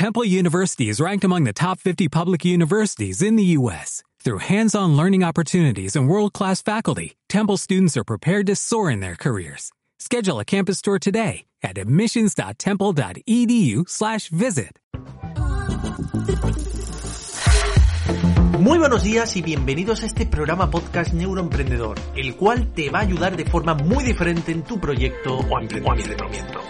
Temple University is ranked among the top 50 public universities in the U.S. Through hands-on learning opportunities and world-class faculty, Temple students are prepared to soar in their careers. Schedule a campus tour today at admissions.temple.edu/visit. Muy buenos días y bienvenidos a este programa podcast Neuroemprendedor, el cual te va a ayudar de forma muy diferente en tu proyecto o emprendimiento.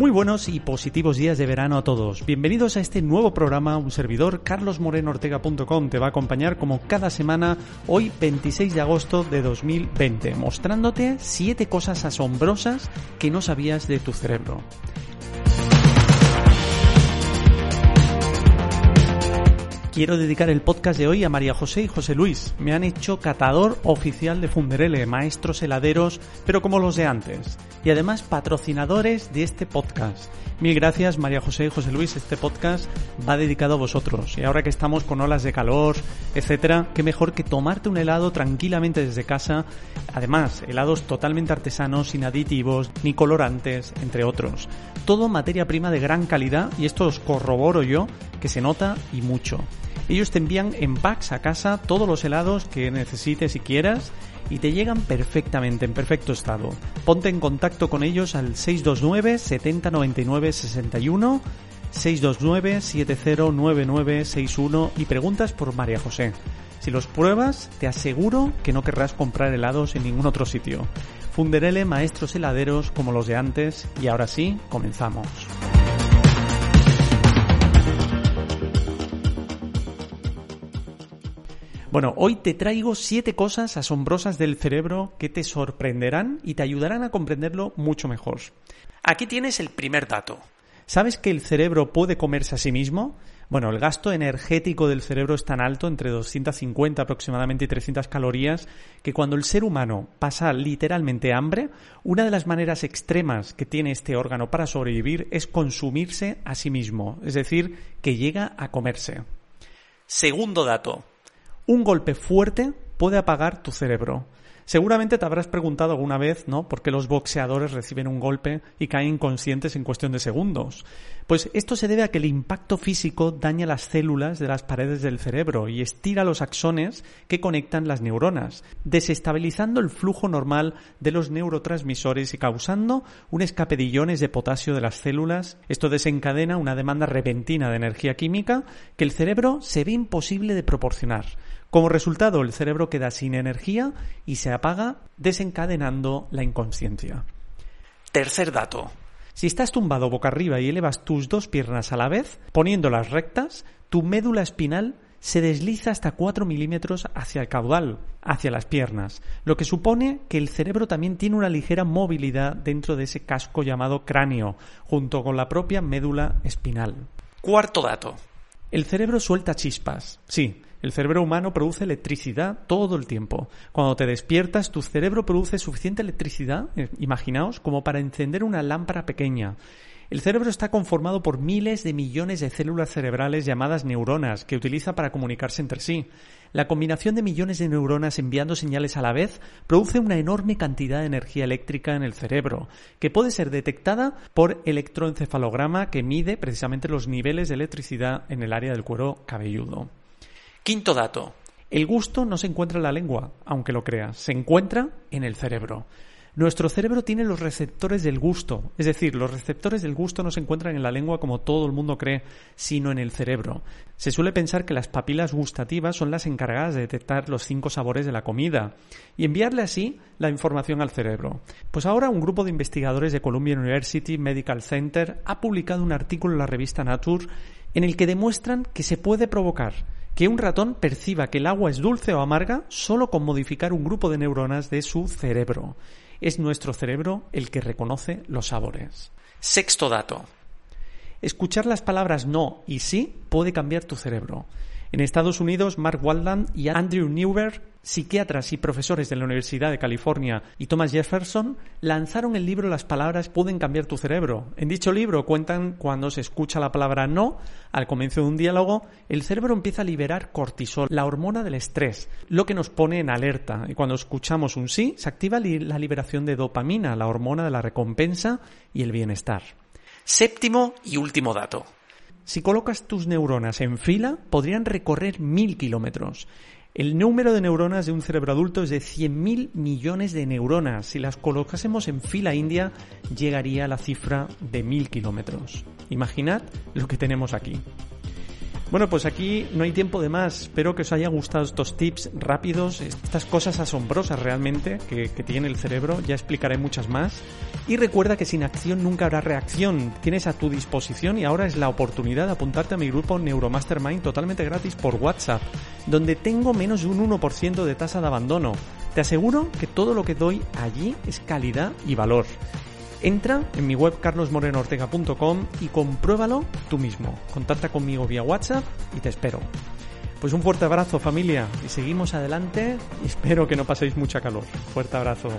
Muy buenos y positivos días de verano a todos. Bienvenidos a este nuevo programa. Un servidor, carlosmorenoortega.com, te va a acompañar como cada semana, hoy 26 de agosto de 2020, mostrándote 7 cosas asombrosas que no sabías de tu cerebro. Quiero dedicar el podcast de hoy a María José y José Luis. Me han hecho catador oficial de Funderele, maestros heladeros, pero como los de antes. Y además patrocinadores de este podcast. Mil gracias María José y José Luis. Este podcast va dedicado a vosotros. Y ahora que estamos con olas de calor, etcétera, qué mejor que tomarte un helado tranquilamente desde casa. Además, helados totalmente artesanos, sin aditivos, ni colorantes, entre otros. Todo materia prima de gran calidad y esto os corroboro yo que se nota y mucho. Ellos te envían en packs a casa todos los helados que necesites y quieras y te llegan perfectamente, en perfecto estado. Ponte en contacto con ellos al 629 7099 61 629 709961 y preguntas por María José. Si los pruebas, te aseguro que no querrás comprar helados en ningún otro sitio. Funderele maestros heladeros como los de antes y ahora sí, comenzamos. Bueno, hoy te traigo siete cosas asombrosas del cerebro que te sorprenderán y te ayudarán a comprenderlo mucho mejor. Aquí tienes el primer dato. ¿Sabes que el cerebro puede comerse a sí mismo? Bueno, el gasto energético del cerebro es tan alto, entre 250 aproximadamente y 300 calorías, que cuando el ser humano pasa literalmente hambre, una de las maneras extremas que tiene este órgano para sobrevivir es consumirse a sí mismo, es decir, que llega a comerse. Segundo dato. Un golpe fuerte puede apagar tu cerebro. Seguramente te habrás preguntado alguna vez, ¿no? ¿Por qué los boxeadores reciben un golpe y caen inconscientes en cuestión de segundos? Pues esto se debe a que el impacto físico daña las células de las paredes del cerebro y estira los axones que conectan las neuronas, desestabilizando el flujo normal de los neurotransmisores y causando un escape de de potasio de las células. Esto desencadena una demanda repentina de energía química que el cerebro se ve imposible de proporcionar. Como resultado, el cerebro queda sin energía y se apaga, desencadenando la inconsciencia. Tercer dato. Si estás tumbado boca arriba y elevas tus dos piernas a la vez, poniéndolas rectas, tu médula espinal se desliza hasta 4 milímetros hacia el caudal, hacia las piernas, lo que supone que el cerebro también tiene una ligera movilidad dentro de ese casco llamado cráneo, junto con la propia médula espinal. Cuarto dato. El cerebro suelta chispas, sí, el cerebro humano produce electricidad todo el tiempo. Cuando te despiertas, tu cerebro produce suficiente electricidad, eh, imaginaos, como para encender una lámpara pequeña. El cerebro está conformado por miles de millones de células cerebrales llamadas neuronas que utiliza para comunicarse entre sí. La combinación de millones de neuronas enviando señales a la vez produce una enorme cantidad de energía eléctrica en el cerebro, que puede ser detectada por electroencefalograma que mide precisamente los niveles de electricidad en el área del cuero cabelludo. Quinto dato. El gusto no se encuentra en la lengua, aunque lo creas, se encuentra en el cerebro. Nuestro cerebro tiene los receptores del gusto, es decir, los receptores del gusto no se encuentran en la lengua como todo el mundo cree, sino en el cerebro. Se suele pensar que las papilas gustativas son las encargadas de detectar los cinco sabores de la comida y enviarle así la información al cerebro. Pues ahora un grupo de investigadores de Columbia University Medical Center ha publicado un artículo en la revista Nature en el que demuestran que se puede provocar que un ratón perciba que el agua es dulce o amarga solo con modificar un grupo de neuronas de su cerebro es nuestro cerebro el que reconoce los sabores. Sexto dato. Escuchar las palabras no y sí puede cambiar tu cerebro. En Estados Unidos, Mark Waldman y Andrew Newberg, psiquiatras y profesores de la Universidad de California, y Thomas Jefferson, lanzaron el libro Las palabras pueden cambiar tu cerebro. En dicho libro cuentan cuando se escucha la palabra no, al comienzo de un diálogo, el cerebro empieza a liberar cortisol, la hormona del estrés, lo que nos pone en alerta. Y cuando escuchamos un sí, se activa la liberación de dopamina, la hormona de la recompensa y el bienestar. Séptimo y último dato. Si colocas tus neuronas en fila, podrían recorrer mil kilómetros. El número de neuronas de un cerebro adulto es de 100.000 millones de neuronas. Si las colocásemos en fila india, llegaría a la cifra de mil kilómetros. Imaginad lo que tenemos aquí. Bueno, pues aquí no hay tiempo de más. Espero que os haya gustado estos tips rápidos, estas cosas asombrosas realmente que, tiene el cerebro. Ya explicaré muchas más. Y recuerda que sin acción nunca habrá reacción. Tienes a tu disposición y ahora es la oportunidad de apuntarte a mi grupo Neuromastermind totalmente gratis por WhatsApp, donde tengo menos de un 1% de tasa de abandono. Te aseguro que todo lo que doy allí es calidad y valor. Entra en mi web carlosmorenoortega.com y compruébalo tú mismo. Contacta conmigo vía WhatsApp y te espero. Pues un fuerte abrazo familia y seguimos adelante y espero que no paséis mucha calor. Fuerte abrazo.